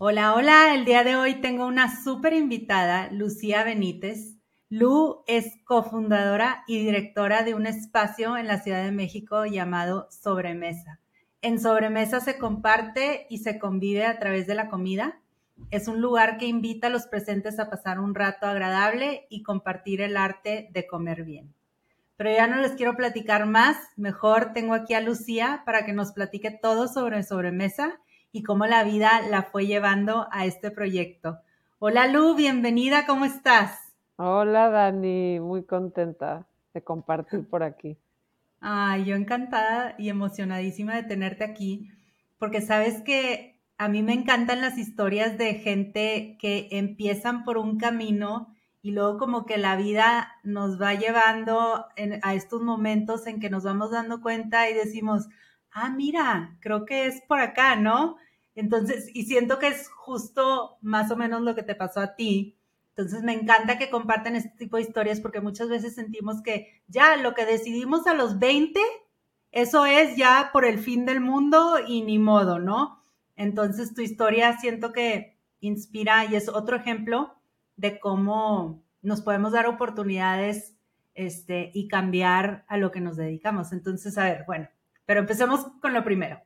Hola, hola, el día de hoy tengo una súper invitada, Lucía Benítez. Lu es cofundadora y directora de un espacio en la Ciudad de México llamado Sobremesa. En Sobremesa se comparte y se convive a través de la comida. Es un lugar que invita a los presentes a pasar un rato agradable y compartir el arte de comer bien. Pero ya no les quiero platicar más, mejor tengo aquí a Lucía para que nos platique todo sobre Sobremesa y cómo la vida la fue llevando a este proyecto. Hola Lu, bienvenida, ¿cómo estás? Hola Dani, muy contenta de compartir por aquí. Ay, yo encantada y emocionadísima de tenerte aquí, porque sabes que a mí me encantan las historias de gente que empiezan por un camino y luego como que la vida nos va llevando a estos momentos en que nos vamos dando cuenta y decimos, ah, mira, creo que es por acá, ¿no? Entonces, y siento que es justo más o menos lo que te pasó a ti. Entonces, me encanta que compartan este tipo de historias porque muchas veces sentimos que ya lo que decidimos a los 20, eso es ya por el fin del mundo y ni modo, ¿no? Entonces, tu historia siento que inspira y es otro ejemplo de cómo nos podemos dar oportunidades este, y cambiar a lo que nos dedicamos. Entonces, a ver, bueno, pero empecemos con lo primero.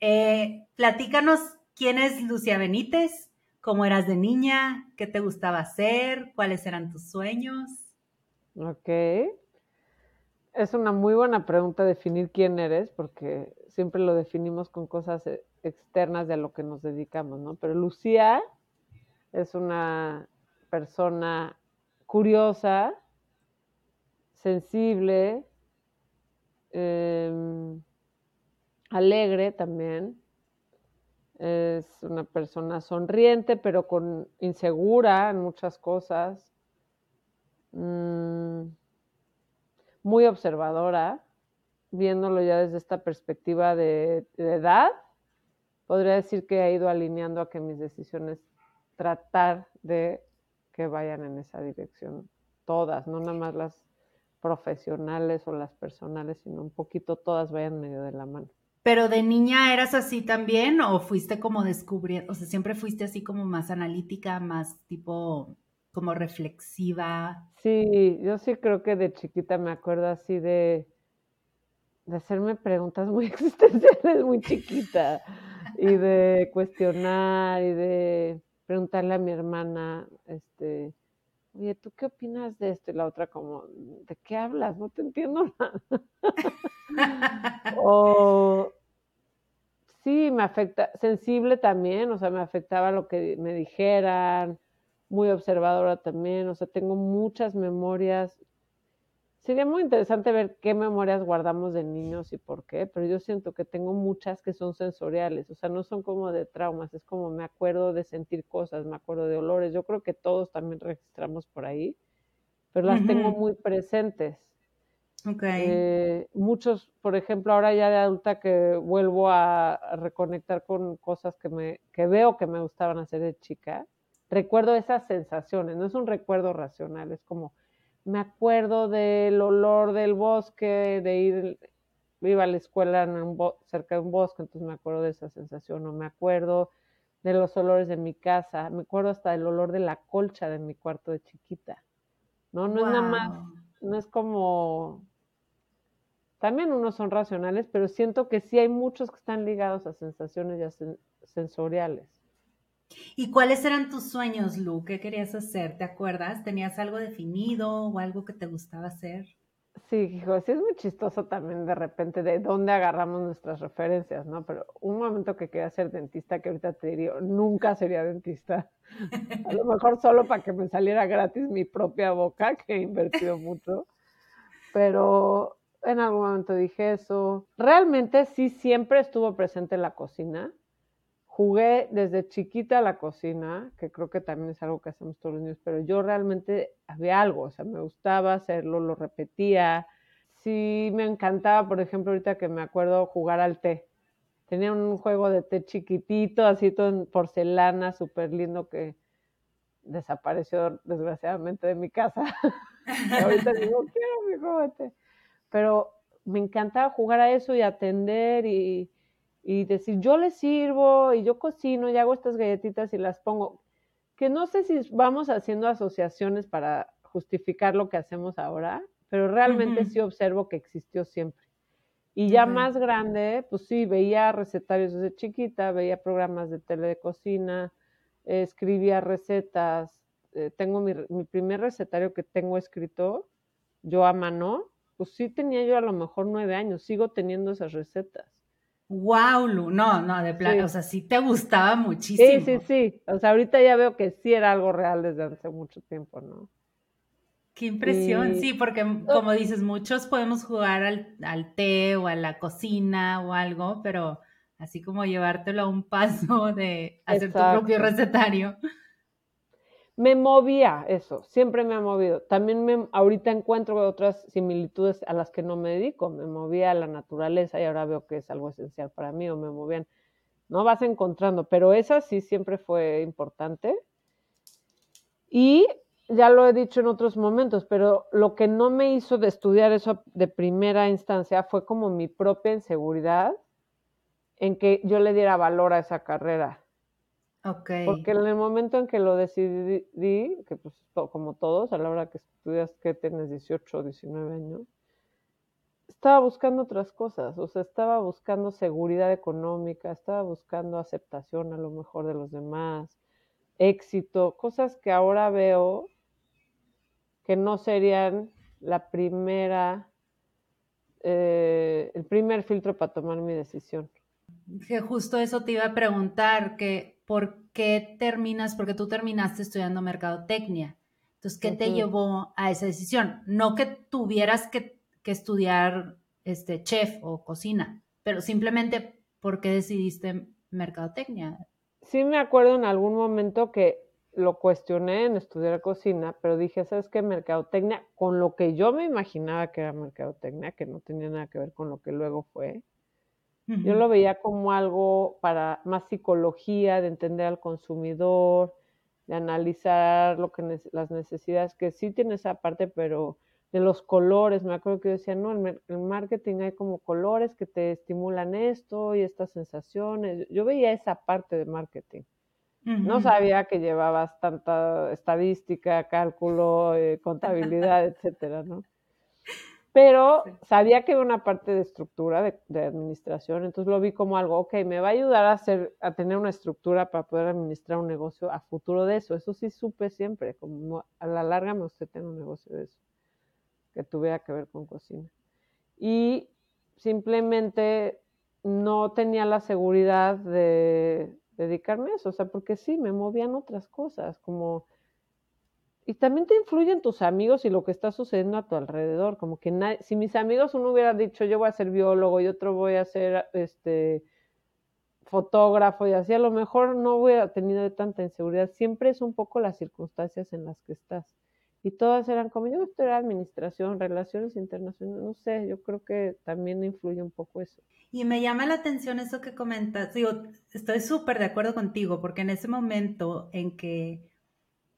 Eh, platícanos quién es Lucia Benítez, cómo eras de niña, qué te gustaba hacer, cuáles eran tus sueños. Ok. Es una muy buena pregunta definir quién eres, porque siempre lo definimos con cosas eh, externas de a lo que nos dedicamos, ¿no? Pero Lucía es una persona curiosa, sensible, Em, alegre también. Es una persona sonriente, pero con insegura en muchas cosas. Mm, muy observadora, viéndolo ya desde esta perspectiva de, de edad. Podría decir que ha ido alineando a que mis decisiones tratar de que vayan en esa dirección, todas, no nada más las profesionales o las personales, sino un poquito todas vayan medio de la mano. Pero de niña eras así también o fuiste como descubriendo, o sea, siempre fuiste así como más analítica, más tipo como reflexiva. Sí, yo sí creo que de chiquita me acuerdo así de, de hacerme preguntas muy existenciales muy chiquita y de cuestionar y de preguntarle a mi hermana, este, oye, ¿tú qué opinas de esto? Y la otra como, ¿de qué hablas? No te entiendo nada. o sí, me afecta, sensible también, o sea, me afectaba lo que me dijeran, muy observadora también, o sea, tengo muchas memorias Sería muy interesante ver qué memorias guardamos de niños y por qué, pero yo siento que tengo muchas que son sensoriales, o sea, no son como de traumas, es como me acuerdo de sentir cosas, me acuerdo de olores, yo creo que todos también registramos por ahí, pero las tengo muy presentes. Okay. Eh, muchos, por ejemplo, ahora ya de adulta que vuelvo a, a, reconectar con cosas que, me, que veo que me gustaban hacer de chica, recuerdo esas sensaciones, no es un recuerdo racional, es como me acuerdo del olor del bosque, de ir, iba a la escuela en cerca de un bosque, entonces me acuerdo de esa sensación, o me acuerdo de los olores de mi casa, me acuerdo hasta del olor de la colcha de mi cuarto de chiquita. No, no es nada más, no es como, también unos son racionales, pero siento que sí hay muchos que están ligados a sensaciones ya sensoriales. ¿Y cuáles eran tus sueños, Lu? ¿Qué querías hacer? ¿Te acuerdas? ¿Tenías algo definido o algo que te gustaba hacer? Sí, hijo, sí es muy chistoso también de repente de dónde agarramos nuestras referencias, ¿no? Pero un momento que quería ser dentista, que ahorita te diría, nunca sería dentista. A lo mejor solo para que me saliera gratis mi propia boca, que he invertido mucho. Pero en algún momento dije eso. Realmente sí siempre estuvo presente en la cocina jugué desde chiquita a la cocina, que creo que también es algo que hacemos todos los niños, pero yo realmente había algo, o sea, me gustaba hacerlo, lo repetía. Sí, me encantaba, por ejemplo, ahorita que me acuerdo jugar al té. Tenía un juego de té chiquitito, así todo en porcelana, súper lindo, que desapareció desgraciadamente de mi casa. ahorita digo, quiero mi juego de té. Pero me encantaba jugar a eso y atender y, y decir, yo le sirvo y yo cocino y hago estas galletitas y las pongo. Que no sé si vamos haciendo asociaciones para justificar lo que hacemos ahora, pero realmente sí observo que existió siempre. Y ya más grande, pues sí, veía recetarios desde chiquita, veía programas de tele de cocina, escribía recetas. Eh, tengo mi, mi, primer recetario que tengo escrito, yo a mano, pues sí tenía yo a lo mejor nueve años, sigo teniendo esas recetas. Wow, Lu, no, no, de plano, o sea, sí te gustaba muchísimo. Sí, sí, sí, o sea, ahorita ya veo que sí era algo real desde hace mucho tiempo, ¿no? Qué impresión, sí, porque como dices, muchos podemos jugar al, al, té o a la cocina o algo, pero así como llevártelo a un paso de hacer tu propio recetario me movía eso, siempre me ha movido. También me, ahorita encuentro otras similitudes a las que no me dedico. Me movía a la naturaleza y ahora veo que es algo esencial para mí o me movían. No vas encontrando, pero esa sí siempre fue importante. Y ya lo he dicho en otros momentos, pero lo que no me hizo de estudiar eso de primera instancia fue como mi propia inseguridad en que yo le diera valor a esa carrera Porque en el momento en que lo decidí, que pues como todos, a la hora que estudias que tienes 18 o 19 años, estaba buscando otras cosas, o sea, estaba buscando seguridad económica, estaba buscando aceptación a lo mejor de los demás, éxito, cosas que ahora veo que no serían la primera, eh, el primer filtro para tomar mi decisión. Que justo eso te iba a preguntar, que ¿por qué terminas? Porque tú terminaste estudiando mercadotecnia. Entonces, ¿qué te llevó a esa decisión? No que tuvieras que, estudiar este, chef o cocina, pero simplemente, ¿por qué decidiste mercadotecnia? Sí me acuerdo en algún momento que lo cuestioné en estudiar cocina, pero dije, ¿sabes qué? Mercadotecnia, con lo que yo me imaginaba que era mercadotecnia, que no tenía nada que ver con lo que luego fue, yo lo veía como algo para más psicología, de entender al consumidor, de analizar lo que las necesidades, que sí tiene esa parte, pero de los colores, me acuerdo que yo decía, no, en el marketing hay como colores que te estimulan esto y estas sensaciones. Yo veía esa parte de marketing. No sabía que llevabas tanta estadística, cálculo, eh, contabilidad, etcétera, ¿no? Pero sabía que era una parte de estructura de, administración, entonces lo vi como algo, ok, me va a ayudar a, hacer, a tener una estructura para poder administrar un negocio a futuro de eso. Eso sí supe siempre, como a la larga me gustaría tener un negocio de eso, que tuviera que ver con cocina. Y simplemente no tenía la seguridad de dedicarme a eso, o sea, porque sí, me movían otras cosas, como y también te influyen tus amigos y lo que está sucediendo a tu alrededor. Como que si mis amigos uno hubiera dicho yo voy a ser biólogo y otro voy a ser este fotógrafo y así, a lo mejor no hubiera tenido tanta inseguridad. Siempre es un poco las circunstancias en las que estás. Y todas eran como yo estoy administración, relaciones internacionales, no sé, yo creo que también influye un poco eso. Y me llama la atención eso que comentas. Digo, estoy súper de acuerdo contigo, porque en ese momento en que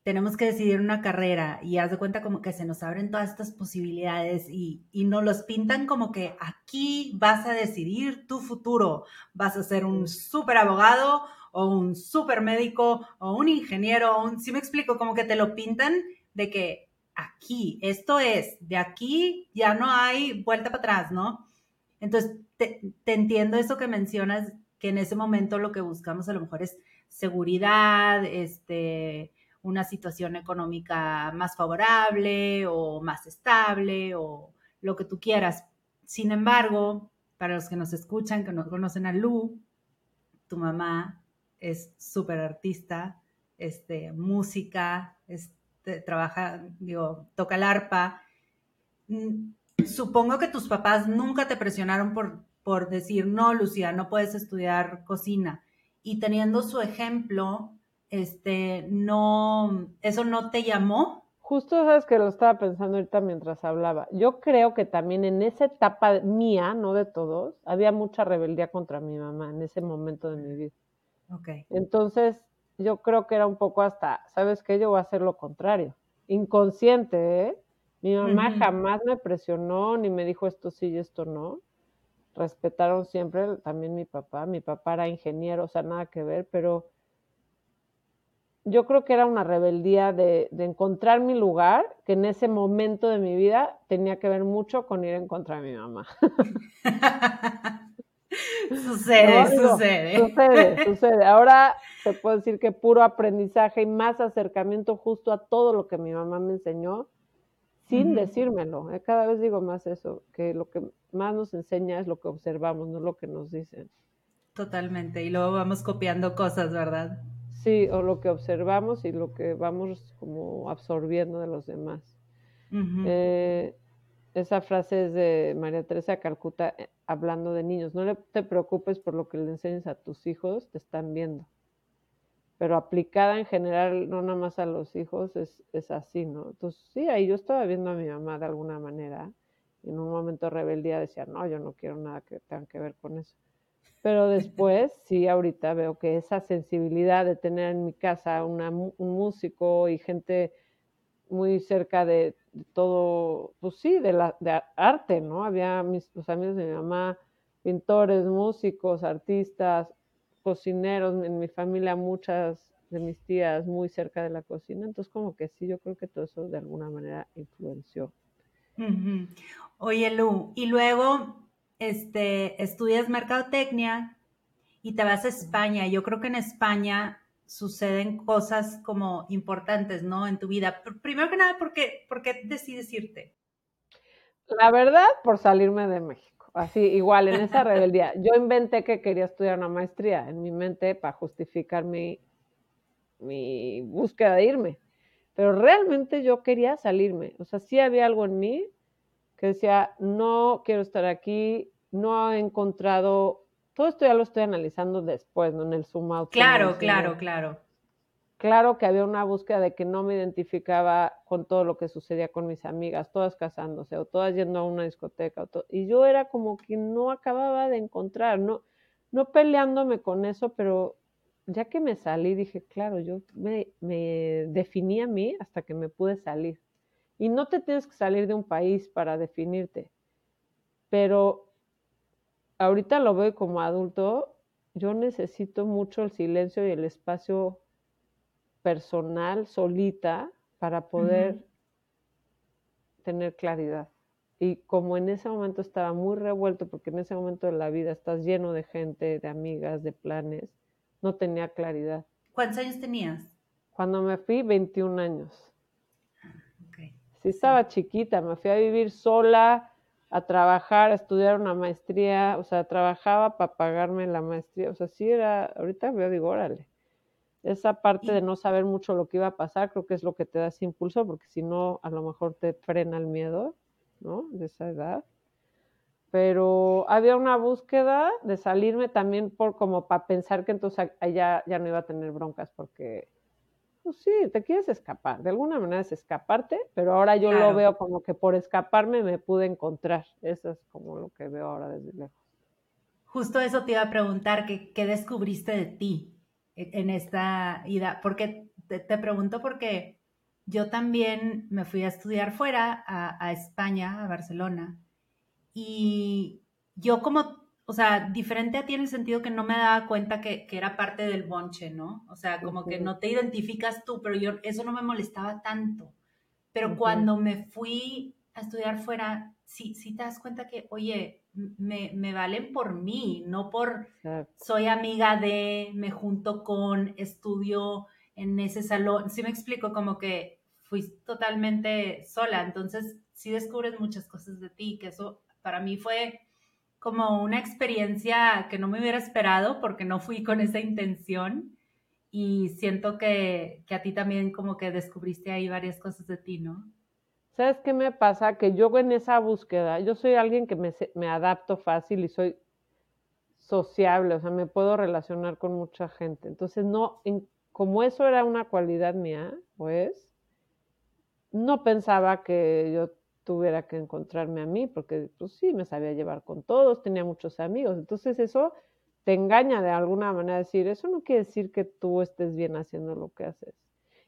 tenemos que decidir una carrera y haz de cuenta como que se nos abren todas estas posibilidades y, y nos los pintan como que aquí vas a decidir tu futuro, vas a ser un súper abogado o un súper médico o un ingeniero, un, si me explico, como que te lo pintan de que aquí, esto es, de aquí ya no hay vuelta para atrás, ¿no? Entonces, te, te entiendo eso que mencionas, que en ese momento lo que buscamos a lo mejor es seguridad, este, una situación económica más favorable o más estable o lo que tú quieras. Sin embargo, para los que nos escuchan, que no conocen a Lu, tu mamá es súper artista, este, música, este, trabaja, digo, toca el arpa. Mm, supongo que tus papás nunca te presionaron por, por decir, no, Lucía, no puedes estudiar cocina. y teniendo su ejemplo, este, no, eso no te llamó. Justo sabes que lo estaba pensando ahorita mientras hablaba. Yo creo que también en esa etapa mía, no de todos, había mucha rebeldía contra mi mamá en ese momento de mi vida. Okay. Entonces, yo creo que era un poco hasta, ¿sabes qué? Yo voy a hacer lo contrario. Inconsciente, ¿eh? Mi mamá jamás me presionó ni me dijo esto sí y esto no. Respetaron siempre también mi papá. Mi papá era ingeniero, o sea, nada que ver, pero yo creo que era una rebeldía de, encontrar mi lugar, que en ese momento de mi vida tenía que ver mucho con ir en contra de mi mamá. sucede, sucede. Sucede, sucede. Ahora te puedo decir que puro aprendizaje y más acercamiento justo a todo lo que mi mamá me enseñó, sin decírmelo. Eh, cada vez digo más eso, que lo que más nos enseña es lo que observamos, no lo que nos dicen. Totalmente, y luego vamos copiando cosas, ¿verdad? Sí, o lo que observamos y lo que vamos como absorbiendo de los demás. Eh, esa frase es de María Teresa Calcuta eh, hablando de niños. No te preocupes por lo que le enseñes a tus hijos, te están viendo. Pero aplicada en general, no nada más a los hijos, es, es así, ¿no? Entonces, sí, ahí yo estaba viendo a mi mamá de alguna manera. Y en un momento de rebeldía decía, no, yo no quiero nada que tenga que ver con eso. Pero después, sí, ahorita veo que esa sensibilidad de tener en mi casa una, un músico y gente muy cerca de, todo, pues sí, de, la, arte, ¿no? Había mis, amigos de mi mamá, pintores, músicos, artistas, cocineros, en mi familia muchas de mis tías muy cerca de la cocina, entonces como que sí, yo creo que todo eso de alguna manera influenció. Oye, Lu, y luego este, estudias mercadotecnia y te vas a España. Yo creo que en España suceden cosas como importantes, ¿no? En tu vida. Primero que nada, ¿por qué, ¿por qué decides irte? La verdad, por salirme de México. Así, igual, en esa rebeldía. Yo inventé que quería estudiar una maestría en mi mente para justificar mi, mi búsqueda de irme. Pero realmente yo quería salirme. O sea, sí había algo en mí que decía, no quiero estar aquí, no he encontrado, todo esto ya lo estoy analizando después, ¿no? En el zoom out. Claro, claro, claro. Claro que había una búsqueda de que no me identificaba con todo lo que sucedía con mis amigas, todas casándose o todas yendo a una discoteca. y yo era como que no acababa de encontrar, no, no peleándome con eso, pero ya que me salí, dije, claro, yo me, me definí a mí hasta que me pude salir. Y no te tienes que salir de un país para definirte. Pero ahorita lo veo como adulto, yo necesito mucho el silencio y el espacio personal, solita, para poder tener claridad. Y como en ese momento estaba muy revuelto, porque en ese momento de la vida estás lleno de gente, de amigas, de planes, no tenía claridad. ¿Cuántos años tenías? Cuando me fui, 21 años. Sí, estaba chiquita, me fui a vivir sola, a trabajar, a estudiar una maestría, o sea, trabajaba para pagarme la maestría, o sea, sí era, ahorita veo, digo, órale, esa parte de no saber mucho lo que iba a pasar, creo que es lo que te da ese impulso, porque si no, a lo mejor te frena el miedo, ¿no? De esa edad. Pero había una búsqueda de salirme también por como para pensar que entonces allá ya no iba a tener broncas, porque pues sí, te quieres escapar, de alguna manera es escaparte, pero ahora yo lo veo como que por escaparme me pude encontrar, eso es como lo que veo ahora desde lejos. Justo eso te iba a preguntar, ¿qué, descubriste de ti en esta ida? Porque te, pregunto porque yo también me fui a estudiar fuera, a, a España, a Barcelona, y yo como o sea, diferente a ti en el sentido que no me daba cuenta que, era parte del bonche, ¿no? O sea, como que no te identificas tú, pero yo eso no me molestaba tanto. Pero cuando me fui a estudiar fuera, sí, sí te das cuenta que, oye, me, me valen por mí, no por soy amiga de, me junto con, estudio en ese salón. Sí me explico, como que fui totalmente sola, entonces sí descubres muchas cosas de ti, que eso para mí fue como una experiencia que no me hubiera esperado porque no fui con esa intención y siento que, a ti también como que descubriste ahí varias cosas de ti, ¿no? ¿Sabes qué me pasa? Que yo en esa búsqueda, yo soy alguien que me, me adapto fácil y soy, sociable, o sea, me puedo relacionar con mucha gente. Entonces, no, como eso era una cualidad mía, pues, no pensaba que yo tuviera que encontrarme a mí, porque pues sí, me sabía llevar con todos, tenía muchos amigos. Entonces, eso te engaña de alguna manera decir, eso no quiere decir que tú estés bien haciendo lo que haces.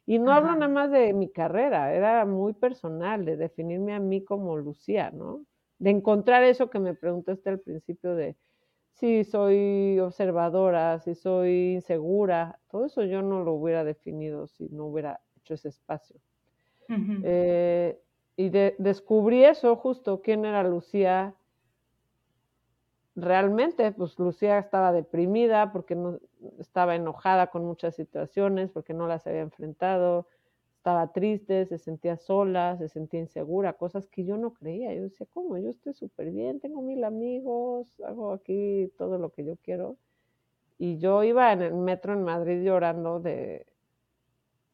Y no hablo nada más de mi carrera, era muy personal, de definirme a mí como Lucía, ¿no? De encontrar eso que me preguntaste al principio de si soy observadora, si soy insegura, todo eso yo no lo hubiera definido si no hubiera hecho ese espacio. Eh, y descubrí eso justo, quién era Lucía realmente, pues Lucía estaba deprimida porque no estaba enojada con muchas situaciones, porque no las había enfrentado, estaba triste, se sentía sola, se sentía insegura, cosas que yo no creía. Yo decía, ¿cómo? Yo estoy súper bien, tengo mil amigos, hago aquí todo lo que yo quiero. Y yo iba en el metro en Madrid llorando de,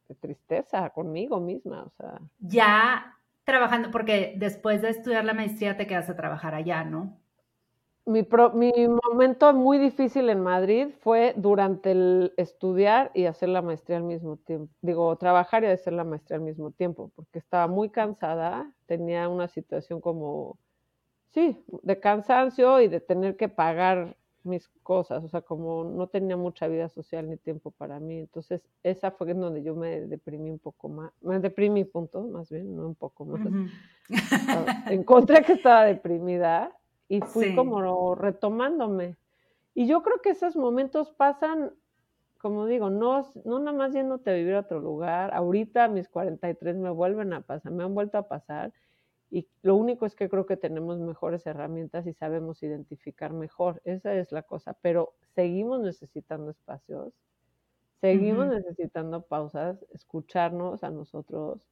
de tristeza conmigo misma, o sea. Ya trabajando, porque después de estudiar la maestría te quedas a trabajar allá, ¿no? mi, mi momento muy difícil en Madrid fue durante el estudiar y hacer la maestría al mismo tiempo. Digo, trabajar y hacer la maestría al mismo tiempo, porque estaba muy cansada, tenía una situación como, sí, de cansancio y de tener que pagar mis cosas, o sea, como no tenía mucha vida social ni tiempo para mí. Entonces, esa fue en donde yo me deprimí un poco más, me deprimí, punto, más bien, no un poco más. Encontré que estaba deprimida y fui como retomándome. Y yo creo que esos momentos pasan, como digo, no, no nada más yéndote a vivir a otro lugar. Ahorita mis 43 me vuelven a pasar, me han vuelto a pasar. Y lo único es que creo que tenemos mejores herramientas y sabemos identificar mejor. Esa es la cosa. Pero seguimos necesitando espacios, seguimos necesitando pausas, escucharnos a nosotros,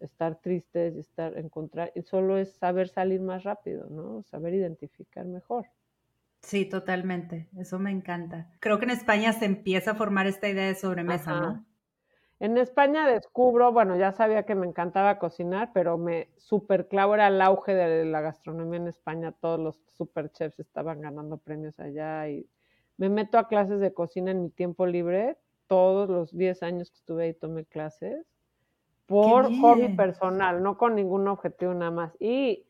estar tristes, estar, encontrar, y solo es saber salir más rápido, ¿no? Saber identificar mejor. Sí, totalmente. Eso me encanta. Creo que en España se empieza a formar esta idea de sobremesa, ¿no? En España descubro, bueno, ya sabía que me encantaba cocinar, pero me super clavo era el auge de la gastronomía en España. Todos los super chefs estaban ganando premios allá y me meto a clases de cocina en mi tiempo libre. Todos los 10 años que estuve ahí tomé clases por hobby personal, no con ningún objetivo nada más. Y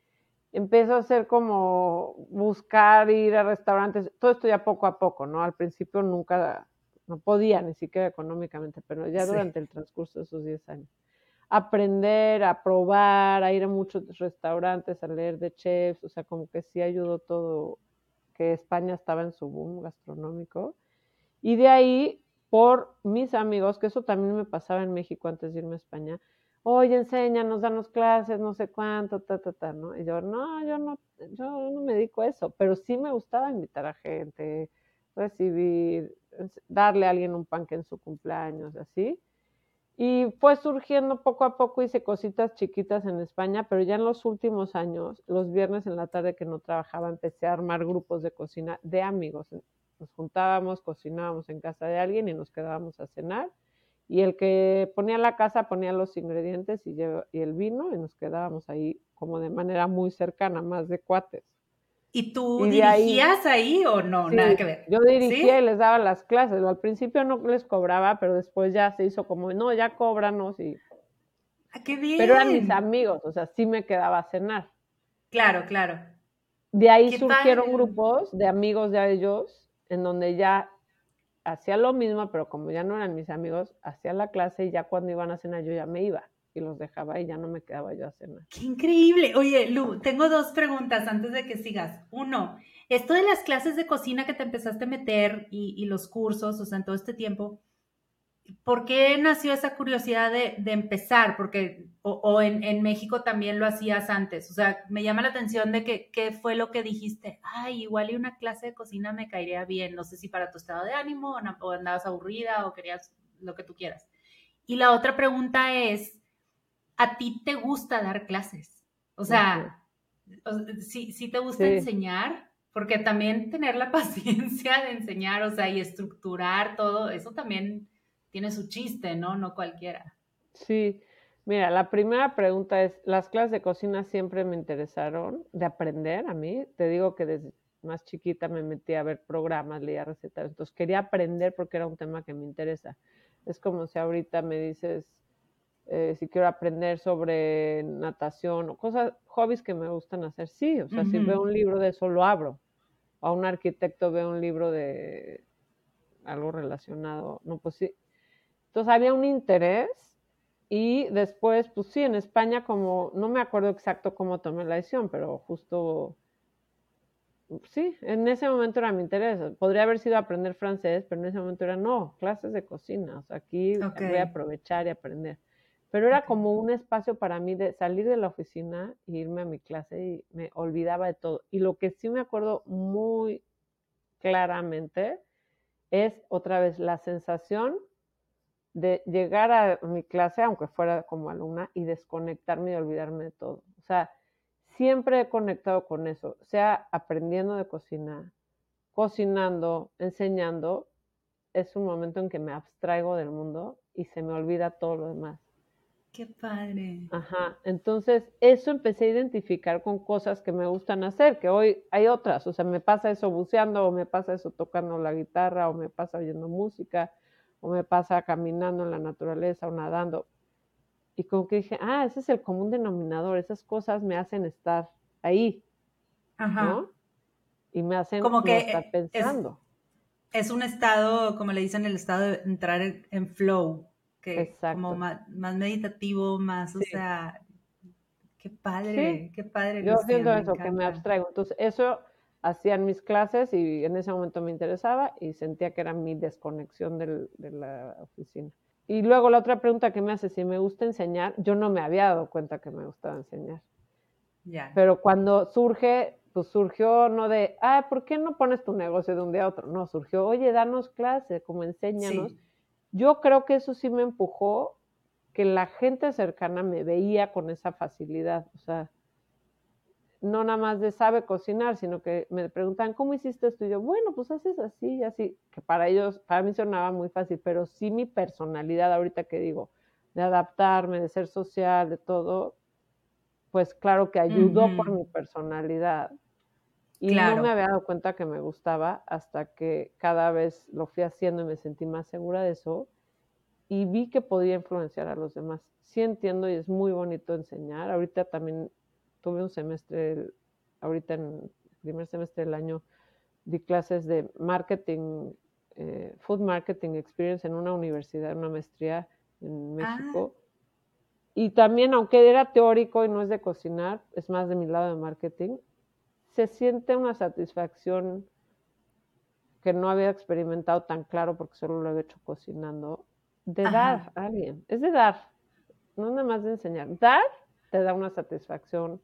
empiezo a hacer como buscar ir a restaurantes, todo esto ya poco a poco, ¿no? Al principio nunca, no podía ni siquiera económicamente, pero ya durante el transcurso de esos 10 años. Aprender, a probar, a ir a muchos restaurantes, a leer de chefs, o sea, como que sí ayudó todo, que España estaba en su boom gastronómico. Y de ahí por mis amigos, que eso también me pasaba en México antes de irme a España. Oye, enséñanos, danos clases, no sé cuánto, ta, ta, ta, ¿no? Y yo, no, yo no, yo no me dedico a eso, pero sí me gustaba invitar a gente, recibir, darle a alguien un panque en su cumpleaños, así. Y fue surgiendo poco a poco, hice cositas chiquitas en España, pero ya en los últimos años, los viernes en la tarde que no trabajaba, empecé a armar grupos de cocina de amigos nos juntábamos, cocinábamos en casa de alguien y nos quedábamos a cenar. Y el que ponía la casa ponía los ingredientes y, el vino y nos quedábamos ahí como de manera muy cercana, más de cuates. ¿Y tú dirigías ahí, o no? Nada que ver. Yo dirigía y les daba las clases. Al principio no les cobraba, pero después ya se hizo como, no, ya cóbranos y... ¡Ah, qué bien! Pero eran mis amigos, o sea, sí me quedaba a cenar. Claro, claro. De ahí surgieron grupos de amigos de ellos en donde ya hacía lo mismo, pero como ya no eran mis amigos, hacía la clase y ya cuando iban a cenar yo ya me iba y los dejaba y ya no me quedaba yo a cenar. ¡Qué increíble! Oye, Lu, tengo dos preguntas antes de que sigas. Uno, esto de las clases de cocina que te empezaste a meter y, y los cursos, o sea, en todo este tiempo, ¿por qué nació esa curiosidad de, empezar? Porque, o, en, México también lo hacías antes. O sea, me llama la atención de que, qué fue lo que dijiste. Ay, igual y una clase de cocina me caería bien. No sé si para tu estado de ánimo o, andabas aburrida o querías lo que tú quieras. Y la otra pregunta es, ¿a ti te gusta dar clases? O sea, si te gusta enseñar? Porque también tener la paciencia de enseñar, o sea, y estructurar todo, eso también tiene su chiste, ¿no? No cualquiera. Sí, mira, la primera pregunta es, las clases de cocina siempre me interesaron de aprender a mí. Te digo que desde más chiquita me metí a ver programas, leía recetas, entonces quería aprender porque era un tema que me interesa. Es como si ahorita me dices, eh, si quiero aprender sobre natación o cosas, hobbies que me gustan hacer, sí, o sea, si veo un libro de eso, lo abro. O a un arquitecto veo un libro de algo relacionado, no, pues sí. Entonces había un interés y después, pues sí, en España como, no me acuerdo exacto cómo tomé la decisión, pero justo, sí, en ese momento era mi interés. Podría haber sido aprender francés, pero en ese momento era, no, clases de cocina, o sea, aquí voy a aprovechar y aprender. Pero era como un espacio para mí de salir de la oficina e irme a mi clase y me olvidaba de todo. Y lo que sí me acuerdo muy claramente es otra vez la sensación de llegar a mi clase, aunque fuera como alumna, y desconectarme y olvidarme de todo. O sea, siempre he conectado con eso, sea aprendiendo de cocinar, cocinando, enseñando, es un momento en que me abstraigo del mundo y se me olvida todo lo demás. Qué padre. Ajá, entonces eso empecé a identificar con cosas que me gustan hacer, que hoy hay otras, o sea, me pasa eso buceando, o me pasa eso tocando la guitarra, o me pasa oyendo música, o me pasa caminando en la naturaleza o nadando. Y como que dije, ah, ese es el común denominador, esas cosas me hacen estar ahí, Ajá. ¿no? Y me hacen como que estar pensando. Es, un estado, como le dicen, el estado de entrar en flow que como más, meditativo, más, o sea, qué padre, qué padre. Yo siento eso, que me abstraigo. Entonces, eso hacían mis clases y en ese momento me interesaba y sentía que era mi desconexión de la oficina. Y luego la otra pregunta que me hace, si me gusta enseñar, yo no me había dado cuenta que me gustaba enseñar. Ya. Pero cuando surge, pues surgió no de, ah, ¿por qué no pones tu negocio de un día a otro? No, surgió, oye, danos clase, como enséñanos. Yo creo que eso sí me empujó que la gente cercana me veía con esa facilidad, o sea, no nada más de sabe cocinar, sino que me preguntan, ¿cómo hiciste esto? Y yo, bueno, pues haces así y así, que para ellos, para mí sonaba muy fácil, pero sí mi personalidad, ahorita que digo, de adaptarme, de ser social, de todo, pues claro que ayudó por mi personalidad. Y no me había dado cuenta que me gustaba hasta que cada vez lo fui haciendo y me sentí más segura de eso y vi que podía influenciar a los demás. Sí entiendo y es muy bonito enseñar. Ahorita también tuve un semestre, ahorita en el primer semestre del año, di clases de marketing, eh, food marketing experience en una universidad, una maestría en México. Ah. Y también, aunque era teórico y no es de cocinar, es más de mi lado de marketing, se siente una satisfacción que no había experimentado tan claro porque solo lo había hecho cocinando, de dar a alguien. Es de dar, no nada más de enseñar. Dar te da una satisfacción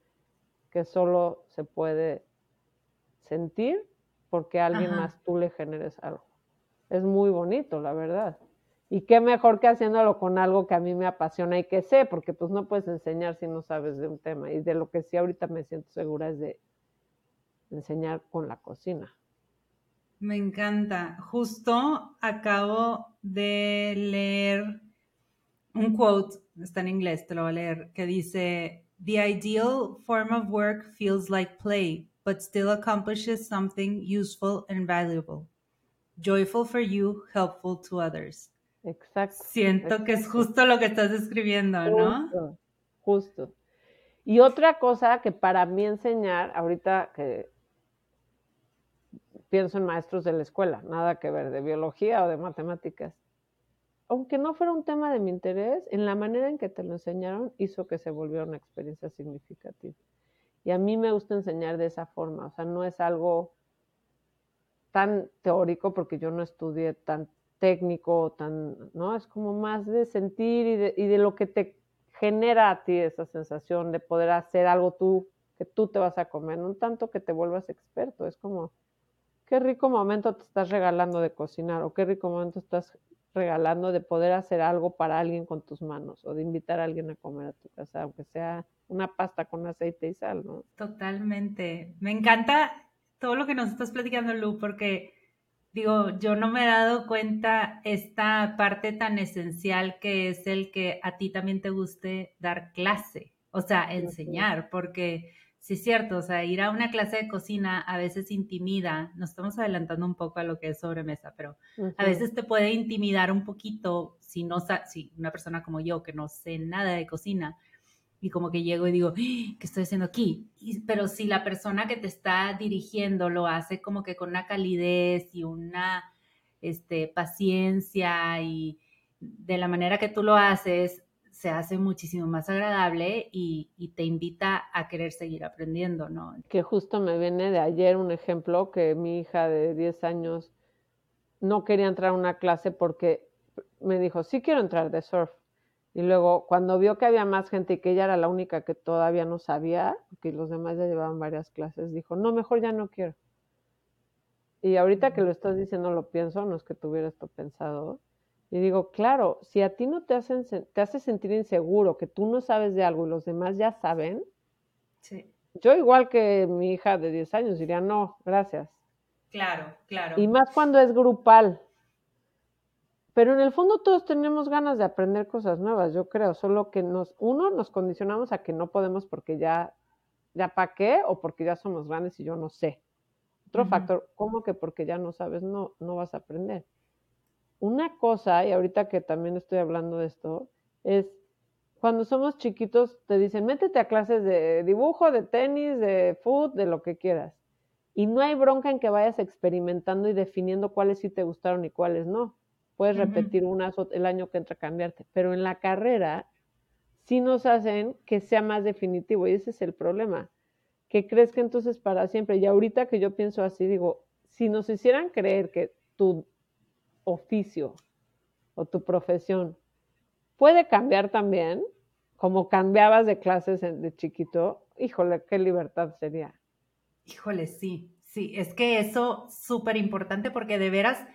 que solo se puede sentir porque a alguien más tú le generes algo. Es muy bonito, la verdad. Y qué mejor que haciéndolo con algo que a mí me apasiona y que sé, porque pues no puedes enseñar si no sabes de un tema. Y de lo que sí ahorita me siento segura es de enseñar con la cocina. Me encanta. Justo acabo de leer un quote, está en inglés, te lo voy a leer, que dice, The ideal form of work feels like play, but still accomplishes something useful and valuable. Joyful for you, helpful to others. Exacto. Siento que es justo lo que estás escribiendo, ¿no? Justo, justo. Y otra cosa que para mí enseñar, ahorita que pienso en maestros de la escuela, nada que ver de biología o de matemáticas. Aunque no fuera un tema de mi interés, en la manera en que te lo enseñaron hizo que se volviera una experiencia significativa. Y a mí me gusta enseñar de esa forma, o sea, no es algo tan teórico porque yo no estudié tan técnico, tan, ¿no? Es como más de sentir y de, y de lo que te genera a ti esa sensación de poder hacer algo tú, que tú te vas a comer, no tanto que te vuelvas experto, es como qué rico momento te estás regalando de cocinar o qué rico momento estás regalando de poder hacer algo para alguien con tus manos o de invitar a alguien a comer a tu casa, aunque sea una pasta con aceite y sal, ¿no? Totalmente. Me encanta todo lo que nos estás platicando, Lu, porque digo, yo no me he dado cuenta esta parte tan esencial que es el que a ti también te guste dar clase, o sea, enseñar, porque sí es cierto, o sea, ir a una clase de cocina a veces intimida, nos estamos adelantando un poco a lo que es sobremesa, pero a veces te puede intimidar un poquito si no, si una persona como yo que no sé nada de cocina y como que llego y digo, ¡Ah! ¿qué estoy haciendo aquí? pero si la persona que te está dirigiendo lo hace como que con una calidez y una este, paciencia y de la manera que tú lo haces, se hace muchísimo más agradable y, te invita a querer seguir aprendiendo, ¿no? Que justo me viene de ayer un ejemplo que mi hija de 10 años no quería entrar a una clase porque me dijo, sí quiero entrar de surf. Y luego, cuando vio que había más gente y que ella era la única que todavía no sabía, que los demás ya llevaban varias clases, dijo, no, mejor ya no quiero. Y ahorita que lo estás diciendo lo pienso, no es que tuviera esto pensado, y digo, claro, si a ti no te, hacen, te hace sentir inseguro, que tú no sabes de algo y los demás ya saben, yo igual que mi hija de 10 años diría, no, gracias. Claro, claro. Y más cuando es grupal. Pero en el fondo todos tenemos ganas de aprender cosas nuevas, yo creo, solo que nos, uno, nos condicionamos a que no podemos porque ya, ya pa' qué, o porque ya somos grandes y yo no sé. Otro factor, ¿cómo que porque ya no sabes, no, no vas a aprender? Una cosa, y ahorita que también estoy hablando de esto, es cuando somos chiquitos te dicen, métete a clases de dibujo, de tenis, de fútbol, de lo que quieras. Y no hay bronca en que vayas experimentando y definiendo cuáles sí te gustaron y cuáles no. Puedes repetir unas el año que entra a cambiarte, pero en la carrera sí nos hacen que sea más definitivo y ese es el problema, que crees que entonces para siempre. Y ahorita que yo pienso así, digo, si nos hicieran creer que tu oficio o tu profesión puede cambiar también, como cambiabas de clases de chiquito, híjole, qué libertad sería. Híjole, sí, sí, es que eso súper importante porque de veras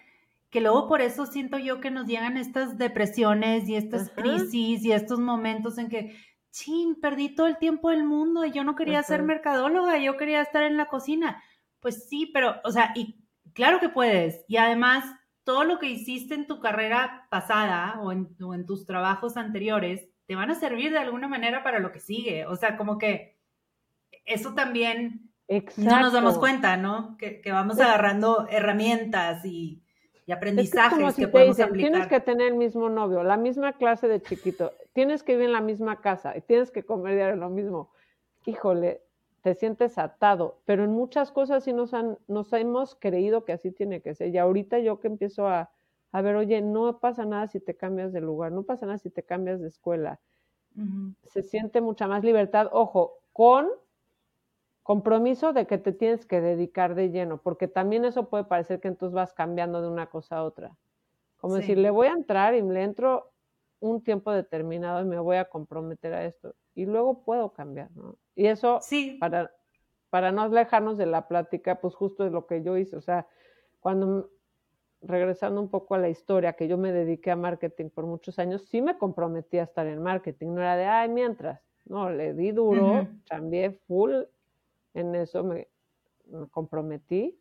que luego por eso siento yo que nos llegan estas depresiones y estas crisis y estos momentos en que, chin, perdí todo el tiempo del mundo y yo no quería ser mercadóloga, yo quería estar en la cocina. Pues sí, pero, o sea, y claro que puedes. Y además, todo lo que hiciste en tu carrera pasada o en, tus trabajos anteriores te van a servir de alguna manera para lo que sigue. O sea, como que eso también no nos damos cuenta, ¿no? Que, vamos agarrando herramientas y, aprendizajes que podemos aplicar. Tienes que tener el mismo novio, la misma clase de chiquito, tienes que vivir en la misma casa y tienes que comer diario lo mismo. Híjole, te sientes atado, pero en muchas cosas sí nos, han, nos hemos creído que así tiene que ser. Y ahorita yo que empiezo a, a ver, oye, no pasa nada si te cambias de lugar, no pasa nada si te cambias de escuela. Se siente mucha más libertad, ojo, con compromiso de que te tienes que dedicar de lleno, porque también eso puede parecer que entonces vas cambiando de una cosa a otra. Como decir, le voy a entrar y le entro un tiempo determinado y me voy a comprometer a esto. Y luego puedo cambiar, ¿no? Y eso, sí. para, para no alejarnos de la plática, pues justo es lo que yo hice. O sea, cuando, regresando un poco a la historia, que yo me dediqué a marketing por muchos años, sí me comprometí a estar en marketing. No era de, ay, mientras. No, le di duro, también full en eso, me, me comprometí.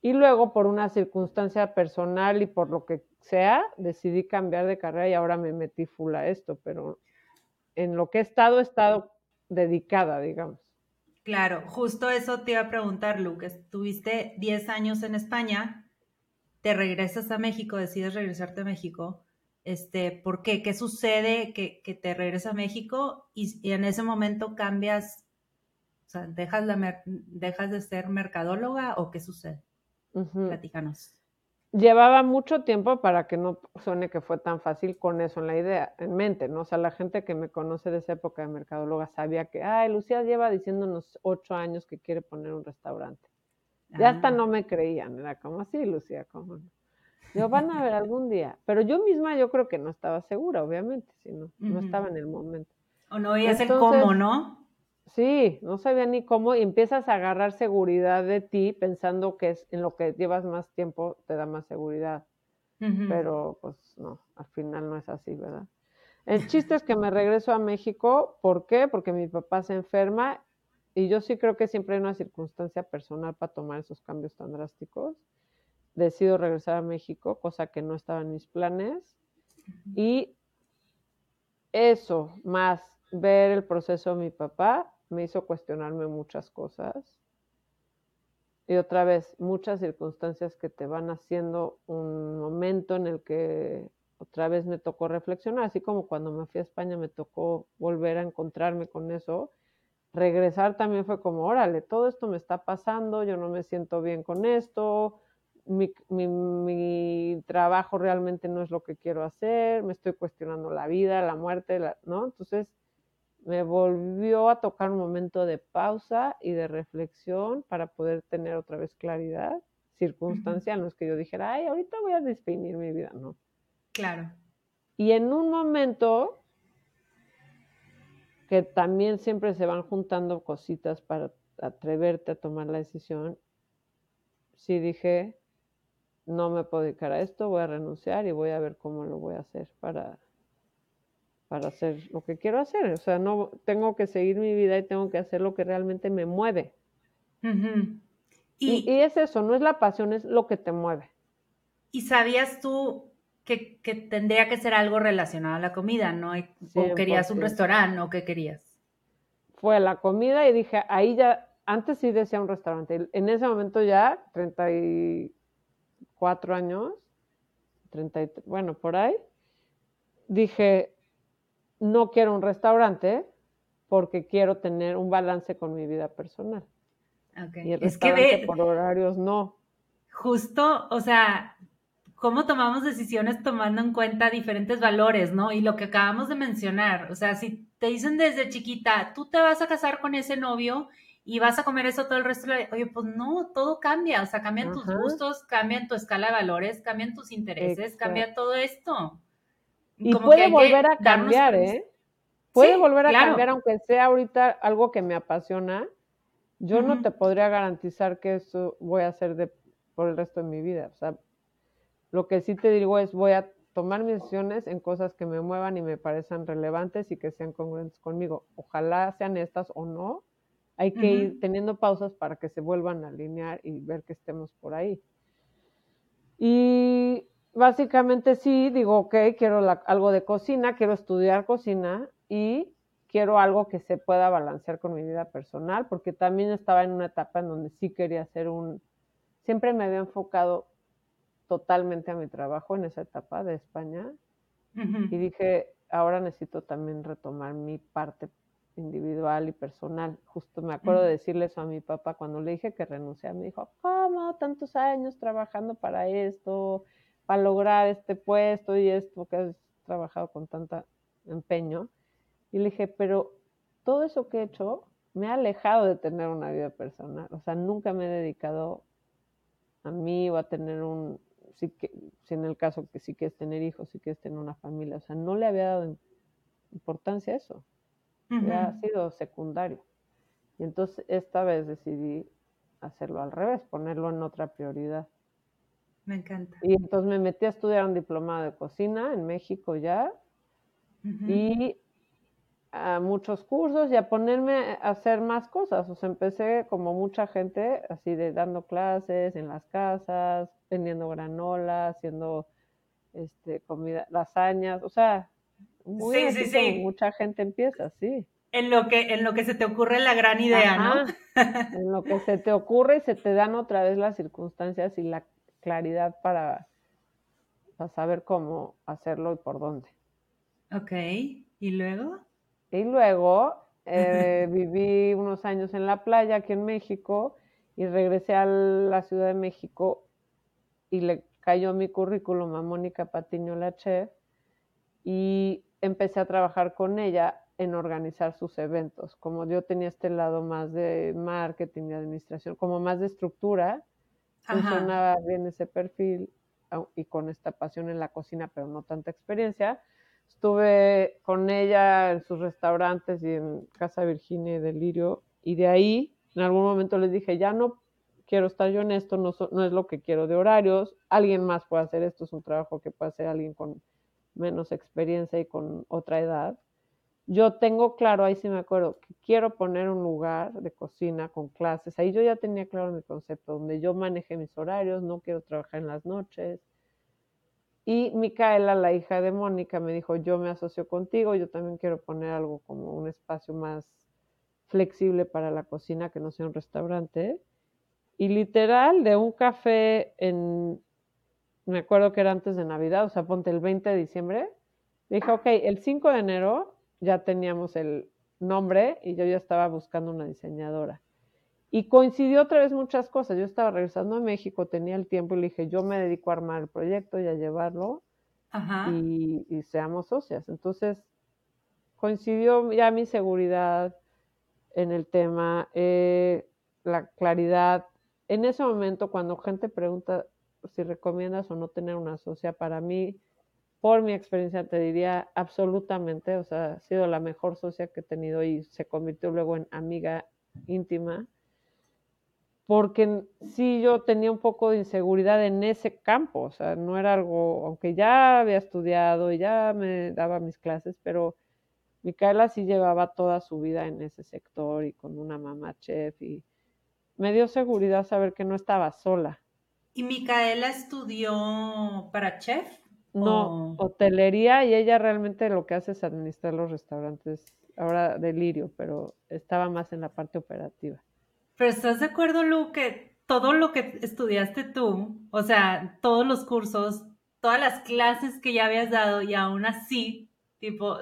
Y luego, por una circunstancia personal y por lo que sea, decidí cambiar de carrera y ahora me metí full a esto, pero en lo que he estado, he estado dedicada, digamos. Claro, justo eso te iba a preguntar, Luke. Estuviste 10 años en España, te regresas a México, decides regresarte a México. Este, ¿Por qué? ¿Qué sucede que, te regresas a México y, en ese momento cambias, o sea, dejas, la, dejas de ser mercadóloga o qué sucede? Platícanos. Llevaba mucho tiempo para que no suene que fue tan fácil con eso en la idea, en mente, ¿no? O sea, la gente que me conoce de esa época de mercadóloga sabía que, ay, Lucía lleva diciéndonos ocho años que quiere poner un restaurante. Ya hasta ah. no me creían, era como así, Lucía, como Yo, van a ver algún día. Pero yo misma yo creo que no estaba segura, obviamente, si no, no estaba en el momento. O no veías el cómo, ¿no? Sí, no sabía ni cómo y empiezas a agarrar seguridad de ti pensando que es en lo que llevas más tiempo te da más seguridad. Pero pues no, al final no es así, ¿verdad? El chiste es que me regreso a México, ¿por qué? Porque mi papá se enferma y yo sí creo que siempre hay una circunstancia personal para tomar esos cambios tan drásticos. Decido regresar a México, cosa que no estaba en mis planes. Y eso, más ver el proceso de mi papá, me hizo cuestionarme muchas cosas. Y otra vez, muchas circunstancias que te van haciendo un momento en el que otra vez me tocó reflexionar, así como cuando me fui a España me tocó volver a encontrarme con eso. Regresar también fue como, órale, todo esto me está pasando, yo no me siento bien con esto, mi, mi, trabajo realmente no es lo que quiero hacer, me estoy cuestionando la vida, la muerte, ¿no? Entonces me volvió a tocar un momento de pausa y de reflexión para poder tener otra vez claridad circunstancial. No es que yo dijera, ay, ahorita voy a definir mi vida, no. Claro. Y en un momento que también siempre se van juntando cositas para atreverte a tomar la decisión, sí dije, no me puedo dedicar a esto, voy a renunciar y voy a ver cómo lo voy a hacer para, para hacer lo que quiero hacer. O sea, no tengo que seguir mi vida y tengo que hacer lo que realmente me mueve. y, es eso, no es la pasión, es lo que te mueve. ¿Y sabías tú que, tendría que ser algo relacionado a la comida, no? ¿O querías un restaurante o qué querías? Fue la comida y dije, ahí ya, antes sí decía un restaurante. En ese momento ya, 30 y cuatro años, 30, bueno, por ahí, dije, no quiero un restaurante porque quiero tener un balance con mi vida personal. Y el es que por horarios no. Justo, o sea, cómo tomamos decisiones tomando en cuenta diferentes valores, ¿no? Y lo que acabamos de mencionar, o sea, si te dicen desde chiquita, tú te vas a casar con ese novio y vas a comer eso todo el resto de la Oye, pues no, todo cambia, o sea, cambian tus gustos, cambian tu escala de valores, cambian tus intereses, cambia todo esto. Y puede volver a cambiar, ¿eh? Puede volver a cambiar, aunque sea ahorita algo que me apasiona. Yo no te podría garantizar que eso voy a hacer de, por el resto de mi vida. O sea, lo que sí te digo es voy a tomar mis decisiones en cosas que me muevan y me parezcan relevantes y que sean congruentes conmigo. Ojalá sean estas o no, hay que ir teniendo pausas para que se vuelvan a alinear y ver que estemos por ahí. Y básicamente sí, digo, ok, quiero algo de cocina, quiero estudiar cocina y quiero algo que se pueda balancear con mi vida personal, porque también estaba en una etapa en donde sí quería hacer un, siempre me había enfocado totalmente a mi trabajo en esa etapa de España y dije, ahora necesito también retomar mi parte individual y personal. Justo me acuerdo de decirle eso a mi papá cuando le dije que renuncié. Me dijo, ¿cómo? Tantos años trabajando para esto, para lograr este puesto y esto que has trabajado con tanto empeño. Y le dije, pero todo eso que he hecho me ha alejado de tener una vida personal. O sea, nunca me he dedicado a mí o a tener un, si, que, si en el caso que sí quieres tener hijos, si quieres tener una familia. O sea, no le había dado importancia a eso ha sido secundario. Y entonces esta vez decidí hacerlo al revés, ponerlo en otra prioridad. Me encanta. Y entonces me metí a estudiar un diplomado de cocina en México ya y a muchos cursos y a ponerme a hacer más cosas. O sea, empecé como mucha gente, así de dando clases en las casas, vendiendo granola, haciendo este, comida, lasañas, o sea, sí, sí, sí. Mucha gente empieza, sí. En lo, que, en lo que se te ocurre la gran idea, ¿no? en lo que se te ocurre y se te dan otra vez las circunstancias y la claridad para, para saber cómo hacerlo y por dónde. Ok, ¿y luego? Y luego eh, viví unos años en la playa aquí en México y regresé a la Ciudad de México y le cayó mi currículum a Mónica Patiño, la chef, y empecé a trabajar con ella en organizar sus eventos. Como yo tenía este lado más de marketing y administración, como más de estructura, funcionaba bien ese perfil y con esta pasión en la cocina, pero no tanta experiencia. Estuve con ella en sus restaurantes y en Casa Virginia y Delirio, y de ahí en algún momento les dije, ya no quiero estar yo en esto, no, no es lo que quiero de horarios, alguien más puede hacer esto, es un trabajo que puede hacer alguien con menos experiencia y con otra edad, yo tengo claro, ahí sí me acuerdo, que quiero poner un lugar de cocina con clases. Ahí yo ya tenía claro mi concepto, donde yo maneje mis horarios, no quiero trabajar en las noches. Y Micaela, la hija de Mónica, me dijo, yo me asocio contigo, yo también quiero poner algo como un espacio más flexible para la cocina, que no sea un restaurante. Y literal, de un café en, me acuerdo que era antes de Navidad, o sea, ponte el 20 de diciembre, dije, ok, el 5 de enero ya teníamos el nombre y yo ya estaba buscando una diseñadora. Y coincidió otra vez muchas cosas. Yo estaba regresando a México, tenía el tiempo y le dije, yo me dedico a armar el proyecto y a llevarlo Y, seamos socias. Entonces, coincidió ya mi seguridad en el tema, eh, la claridad. En ese momento, cuando gente pregunta si recomiendas o no tener una socia, para mí, por mi experiencia, te diría absolutamente, o sea, ha sido la mejor socia que he tenido y se convirtió luego en amiga íntima porque sí yo tenía un poco de inseguridad en ese campo, o sea, no era algo, aunque ya había estudiado y ya me daba mis clases, pero Micaela sí llevaba toda su vida en ese sector y con una mamá chef y me dio seguridad saber que no estaba sola. ¿Y Micaela estudió para chef? No, hotelería y ella realmente lo que hace es administrar los restaurantes, ahora delirio, pero estaba más en la parte operativa. Pero ¿estás de acuerdo, Lu, que todo lo que estudiaste tú, o sea, todos los cursos, todas las clases que ya habías dado y aún así, tipo,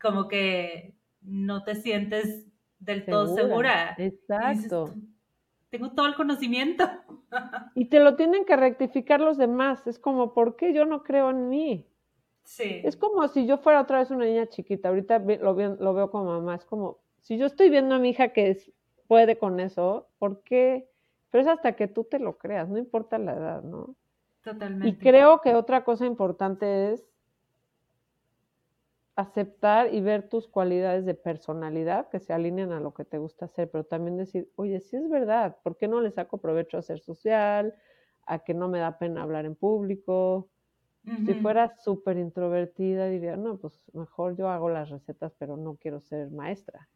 como que no te sientes del todo segura. Exacto. Tengo todo el conocimiento. y te lo tienen que rectificar los demás. Es como, ¿por qué yo no creo en mí? Sí. Es como si yo fuera otra vez una niña chiquita. Ahorita lo, veo, lo veo como mamá. Es como, si yo estoy viendo a mi hija que es puede con eso, ¿por qué? Pero es hasta que tú te lo creas, no importa la edad, ¿no? Totalmente. Y creo que otra cosa importante es aceptar y ver tus cualidades de personalidad que se alinean a lo que te gusta hacer, pero también decir, oye, sí es verdad, ¿por qué no le saco provecho a ser social, a que no me da pena hablar en público? Si fuera súper introvertida, diría, no, pues mejor yo hago las recetas, pero no quiero ser maestra.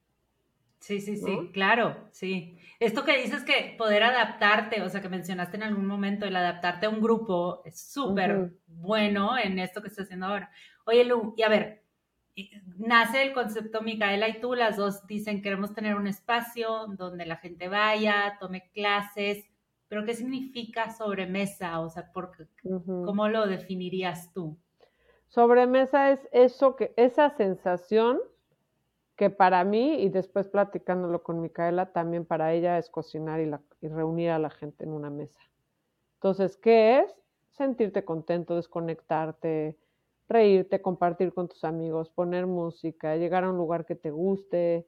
Sí, sí, sí, claro, sí. Esto que dices que poder adaptarte, o sea, que mencionaste en algún momento, el adaptarte a un grupo es súper bueno en esto que estás haciendo ahora. Oye, Lu, y a ver, nace el concepto Micaela y tú, las dos dicen queremos tener un espacio donde la gente vaya, tome clases, pero ¿qué significa sobremesa? O sea, por, ¿cómo lo definirías tú? Sobremesa es eso que, esa sensación que para mí, y después platicándolo con Micaela, también para ella es cocinar y, reunir a la gente en una mesa. Entonces, ¿qué es? Sentirte contento, desconectarte, reírte, compartir con tus amigos, poner música, llegar a un lugar que te guste,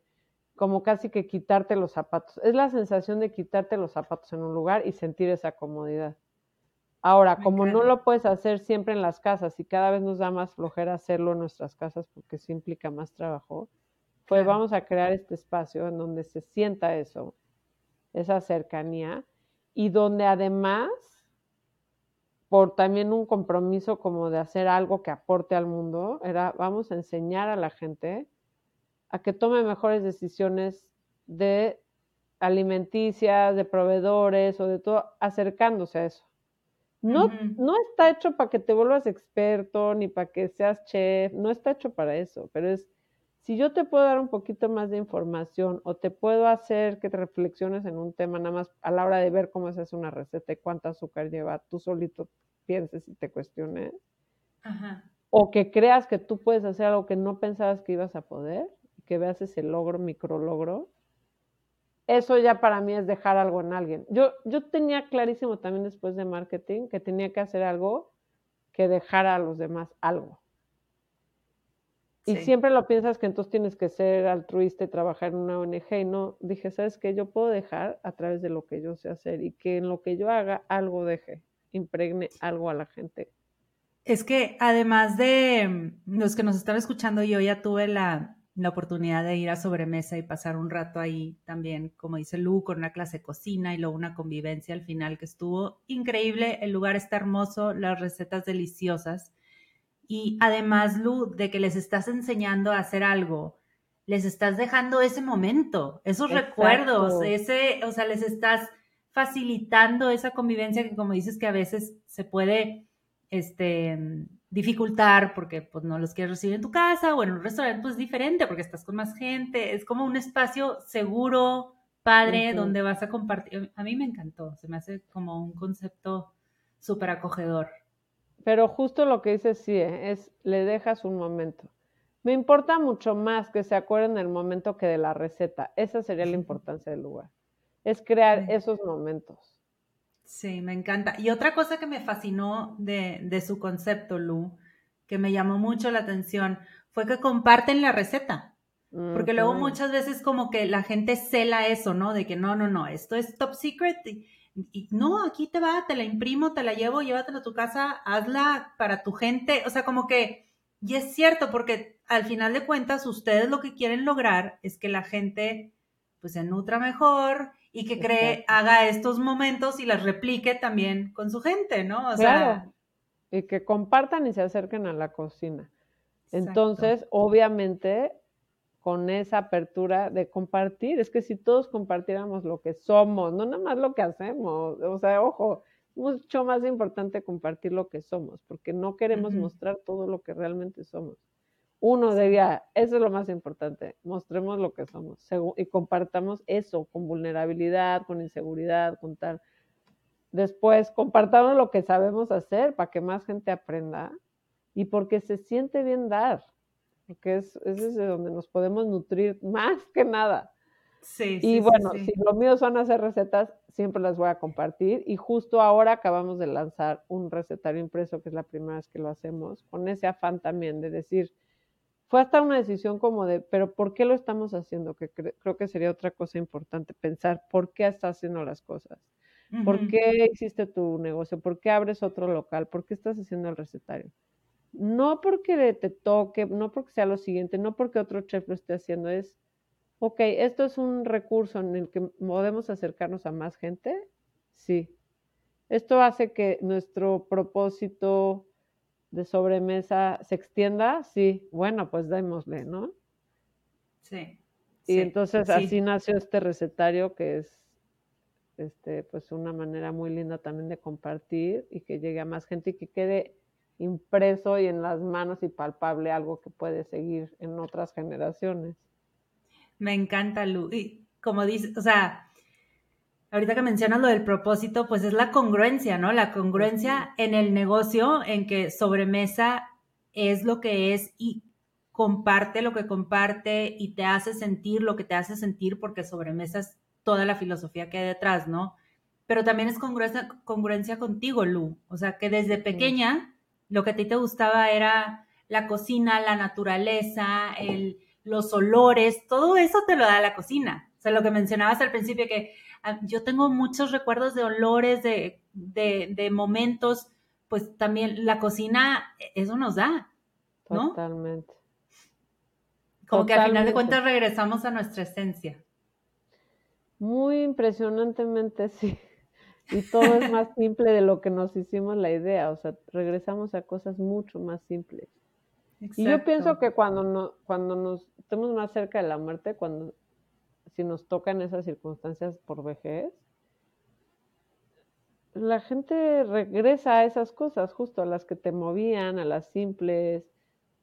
como casi que quitarte los zapatos. Es la sensación de quitarte los zapatos en un lugar y sentir esa comodidad. Ahora, como no lo puedes hacer siempre en las casas y cada vez nos da más flojera hacerlo en nuestras casas porque sí implica más trabajo, pues vamos a crear este espacio en donde se sienta eso, esa cercanía, y donde además, por también un compromiso como de hacer algo que aporte al mundo, era vamos a enseñar a la gente a que tome mejores decisiones de alimenticias, de proveedores o de todo, acercándose a eso. No, no está hecho para que te vuelvas experto ni para que seas chef, no está hecho para eso, pero es si yo te puedo dar un poquito más de información o te puedo hacer que te reflexiones en un tema nada más a la hora de ver cómo se hace una receta y cuánto azúcar lleva, tú solito pienses y te cuestiones. O que creas que tú puedes hacer algo que no pensabas que ibas a poder, que veas ese logro, micro logro. Eso ya para mí es dejar algo en alguien. Yo, yo tenía clarísimo también después de marketing que tenía que hacer algo que dejara a los demás algo. Y siempre lo piensas que entonces tienes que ser altruista y trabajar en una ONG. Y no, dije, ¿sabes qué? Yo puedo dejar a través de lo que yo sé hacer y que en lo que yo haga algo deje, impregne algo a la gente. Es que además de mm, los que nos están escuchando, yo ya tuve la, la oportunidad de ir a sobremesa y pasar un rato ahí también, como dice Lu, con una clase de cocina y luego una convivencia al final que estuvo increíble. El lugar está hermoso, las recetas deliciosas. Y además, Lu, de que les estás enseñando a hacer algo, les estás dejando ese momento, esos recuerdos, ese, o sea, les estás facilitando esa convivencia que como dices que a veces se puede, este, dificultar porque pues no los quieres recibir en tu casa o en un restaurante pues diferente porque estás con más gente, es como un espacio seguro, padre, donde vas a compartir. A mí me encantó, se me hace como un concepto súper acogedor. Pero justo lo que dices sí, ¿eh? es le dejas un momento. Me importa mucho más que se acuerden del momento que de la receta. Esa sería la importancia del lugar. Es crear esos momentos. Sí, me encanta. Y otra cosa que me fascinó de, su concepto, Lu, que me llamó mucho la atención, fue que comparten la receta. Porque luego muchas veces como que la gente cela eso, ¿no? De que no, no, no, esto es top secret. Y, no, aquí te va, te la imprimo, te la llevo, llévatela a tu casa, hazla para tu gente. O sea, como que, y es cierto, porque al final de cuentas, ustedes lo que quieren lograr es que la gente pues se nutra mejor y que cree, haga estos momentos y las replique también con su gente, ¿no? O claro. y que compartan y se acerquen a la cocina. Entonces, obviamente, con esa apertura de compartir, es que si todos compartiéramos lo que somos, no nada más lo que hacemos, o sea, ojo, mucho más importante compartir lo que somos, porque no queremos mostrar todo lo que realmente somos. Uno diría, eso es lo más importante, mostremos lo que somos y compartamos eso con vulnerabilidad, con inseguridad, con tal. Después, compartamos lo que sabemos hacer para que más gente aprenda y porque se siente bien dar, porque es, es desde donde nos podemos nutrir más que nada. Sí, y bueno, si lo mío son hacer recetas, siempre las voy a compartir. Y justo ahora acabamos de lanzar un recetario impreso, que es la primera vez que lo hacemos, con ese afán también de decir, fue hasta una decisión como de, pero ¿por qué lo estamos haciendo? Que creo que sería otra cosa importante, pensar por qué estás haciendo las cosas. ¿Por qué existe tu negocio? ¿Por qué abres otro local? ¿Por qué estás haciendo el recetario? No porque te toque, no porque sea lo siguiente, no porque otro chef lo esté haciendo, es, ok, esto es un recurso en el que podemos acercarnos a más gente, sí. Esto hace que nuestro propósito de sobremesa se extienda, sí, bueno, pues démosle, ¿no? Sí. Y entonces así nació este recetario que es este, pues una manera muy linda también de compartir y que llegue a más gente y que quede impreso y en las manos y palpable algo que puede seguir en otras generaciones. Me encanta, Lu. Y como dices, o sea, ahorita que mencionas lo del propósito, pues es la congruencia, ¿no? La congruencia en el negocio, en que sobremesa es lo que es y comparte lo que comparte y te hace sentir lo que te hace sentir, porque sobremesa es toda la filosofía que hay detrás, ¿no? Pero también es congruencia, congruencia contigo, Lu. O sea, que desde pequeña lo que a ti te gustaba era la cocina, la naturaleza, el, los olores, todo eso te lo da la cocina. O sea, lo que mencionabas al principio, que Ah, yo tengo muchos recuerdos de olores, de, de, momentos, pues también la cocina, eso nos da, ¿no? Totalmente. Como que al final de cuentas regresamos a nuestra esencia. Muy impresionantemente, sí. Y todo es más simple de lo que nos hicimos la idea, o sea, regresamos a cosas mucho más simples. Y yo pienso que cuando, no, cuando nos estemos más cerca de la muerte, cuando si nos tocan esas circunstancias por vejez, la gente regresa a esas cosas, justo a las que te movían, a las simples,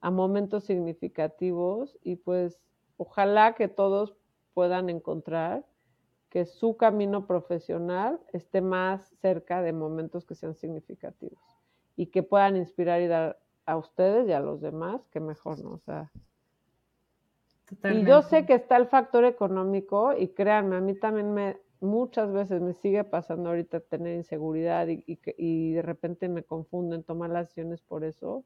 a momentos significativos y pues ojalá que todos puedan encontrar que su camino profesional esté más cerca de momentos que sean significativos y que puedan inspirar y dar a ustedes y a los demás, que mejor, ¿no? O sea, y yo sé que está el factor económico y créanme, a mí también me muchas veces me sigue pasando ahorita tener inseguridad y, y, de repente me confundo en tomar las acciones por eso.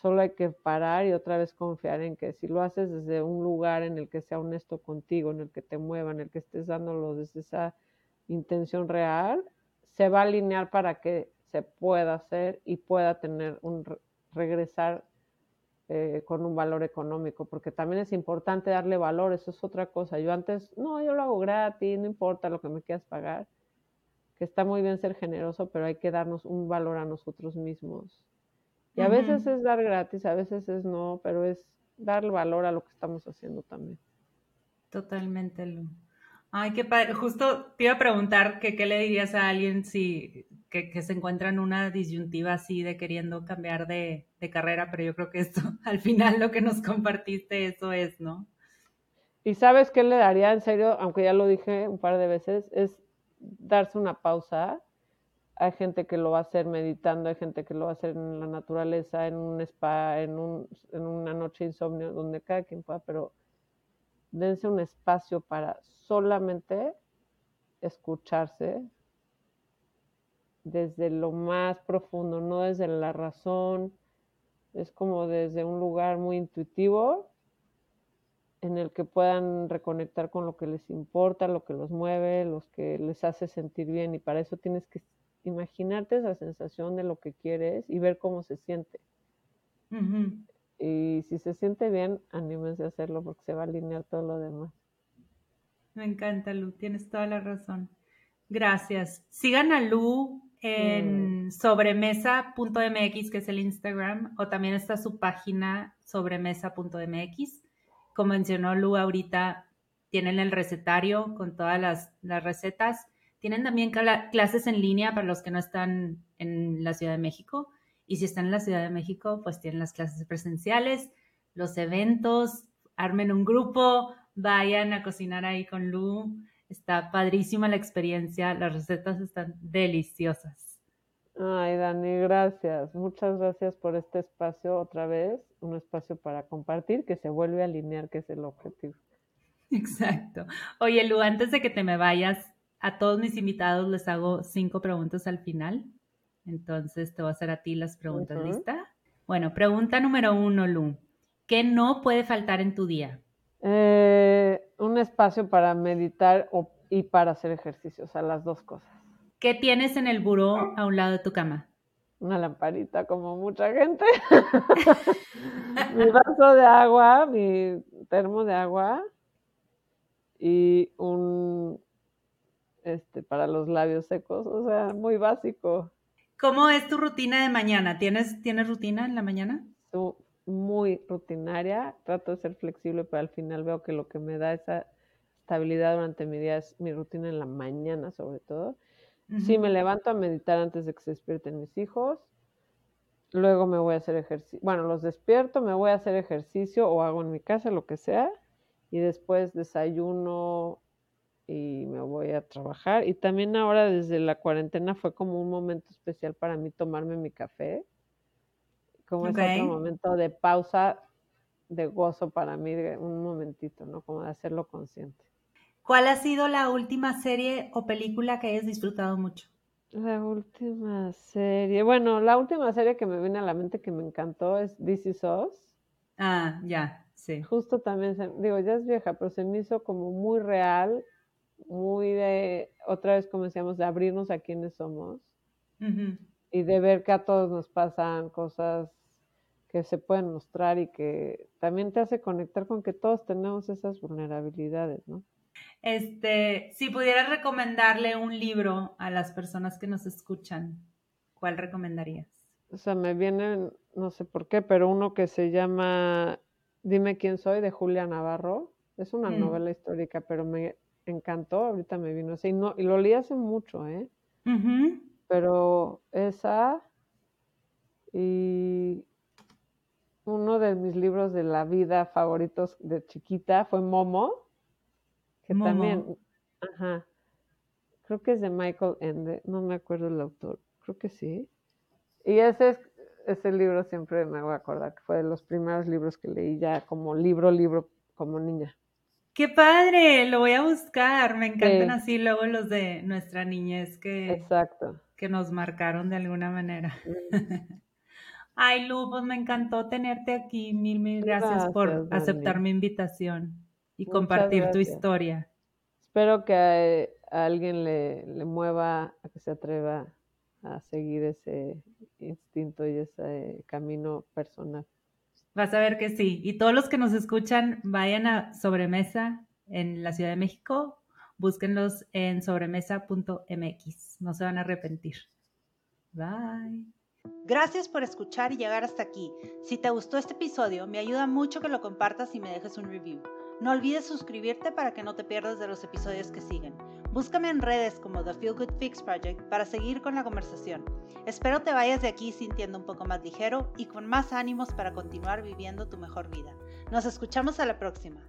Solo hay que parar y otra vez confiar en que si lo haces desde un lugar en el que sea honesto contigo, en el que te mueva, en el que estés dándolo desde esa intención real, se va a alinear para que se pueda hacer y pueda tener un regresar eh, con un valor económico, porque también es importante darle valor, eso es otra cosa. Yo antes, no, yo lo hago gratis, no importa lo que me quieras pagar, que está muy bien ser generoso, pero hay que darnos un valor a nosotros mismos. Y a veces es dar gratis, a veces es no, pero es dar valor a lo que estamos haciendo también. Totalmente, Lu. Ay, qué padre. Justo te iba a preguntar que qué le dirías a alguien si que, se encuentra en una disyuntiva así de queriendo cambiar de, de, carrera, pero yo creo que esto, al final lo que nos compartiste, eso es, ¿no? Y sabes qué le daría en serio, aunque ya lo dije un par de veces, es darse una pausa. Hay gente que lo va a hacer meditando, hay gente que lo va a hacer en la naturaleza, en un spa, en, un, una noche insomnio, donde cada quien pueda, pero dense un espacio para solamente escucharse desde lo más profundo, no desde la razón, es como desde un lugar muy intuitivo en el que puedan reconectar con lo que les importa, lo que los mueve, los que les hace sentir bien y para eso tienes que imaginarte esa sensación de lo que quieres y ver cómo se siente. Y si se siente bien, anímense a hacerlo porque se va a alinear todo lo demás. Me encanta, Lu, tienes toda la razón. Gracias. Sigan a Lu en mm. sobremesa.mx, que es el Instagram, o también está su página sobremesa.mx. Como mencionó Lu ahorita, tienen el recetario con todas las, las recetas. Tienen también clases en línea para los que no están en la Ciudad de México. Y si están en la Ciudad de México, pues tienen las clases presenciales, los eventos, armen un grupo, vayan a cocinar ahí con Lu. Está padrísima la experiencia, las recetas están deliciosas. Ay, Dani, gracias. Muchas gracias por este espacio otra vez, un espacio para compartir que se vuelve a alinear, que es el objetivo. Exacto. Oye, Lu, antes de que te me vayas, a todos mis invitados les hago cinco preguntas al final. Entonces te voy a hacer a ti las preguntas, ¿lista? Bueno, pregunta número uno, Lu. ¿Qué no puede faltar en tu día? Eh, un espacio para meditar y para hacer ejercicio, o sea, las dos cosas. ¿Qué tienes en el buró a un lado de tu cama? Una lamparita, como mucha gente. mi vaso de agua, mi termo de agua y un, este, para los labios secos, o sea, muy básico. ¿Cómo es tu rutina de mañana? ¿Tienes, ¿tienes rutina en la mañana? muy rutinaria, trato de ser flexible, pero al final veo que lo que me da esa estabilidad durante mi día es mi rutina en la mañana, sobre todo. Sí, me levanto a meditar antes de que se despierten mis hijos. Luego me voy a hacer ejercicio. Bueno, los despierto, me voy a hacer ejercicio o hago en mi casa, lo que sea. Y después desayuno, y me voy a trabajar. Y también ahora desde la cuarentena fue como un momento especial para mí tomarme mi café, como ese otro momento de pausa, de gozo para mí, un momentito, ¿no? Como de hacerlo consciente. ¿Cuál ha sido la última serie o película que hayas disfrutado mucho? La última serie, bueno, la última serie que me viene a la mente que me encantó es This Is Us. Ah, ya, sí. Justo también, digo, ya es vieja, pero se me hizo como muy real muy de, otra vez como decíamos, de abrirnos a quienes somos y de ver que a todos nos pasan cosas que se pueden mostrar y que también te hace conectar con que todos tenemos esas vulnerabilidades, ¿no? Este, si pudieras recomendarle un libro a las personas que nos escuchan, ¿cuál recomendarías? O sea, me viene, no sé por qué, pero uno que se llama Dime quién soy de Julia Navarro. Es una mm. novela histórica, pero me encantó, ahorita me vino así, no, y lo leí hace mucho, ¿eh? Pero esa y uno de mis libros de la vida favoritos de chiquita fue Momo, que también, ajá, creo que es de Michael Ende, no me acuerdo el autor, creo que sí. Y ese, ese libro siempre me voy a acordar, que fue de los primeros libros que leí ya como libro, libro, como niña. Qué padre, lo voy a buscar. Me encantan así luego los de nuestra niñez que, Exacto. que nos marcaron de alguna manera. Ay, Lu, pues me encantó tenerte aquí. Mil, mil gracias, por aceptar mi invitación y compartir tu historia. Espero que a, alguien le, le mueva a que se atreva a seguir ese instinto y ese camino personal. Vas a ver que sí. Y todos los que nos escuchan, vayan a Sobremesa en la Ciudad de México. Búsquenlos en sobremesa.mx. No se van a arrepentir. Bye. Gracias por escuchar y llegar hasta aquí. Si te gustó este episodio, me ayuda mucho que lo compartas y me dejes un review. No olvides suscribirte para que no te pierdas de los episodios que siguen. Búscame en redes como The Feel Good Fix Project para seguir con la conversación. Espero te vayas de aquí sintiendo un poco más ligero y con más ánimos para continuar viviendo tu mejor vida. Nos escuchamos a la próxima.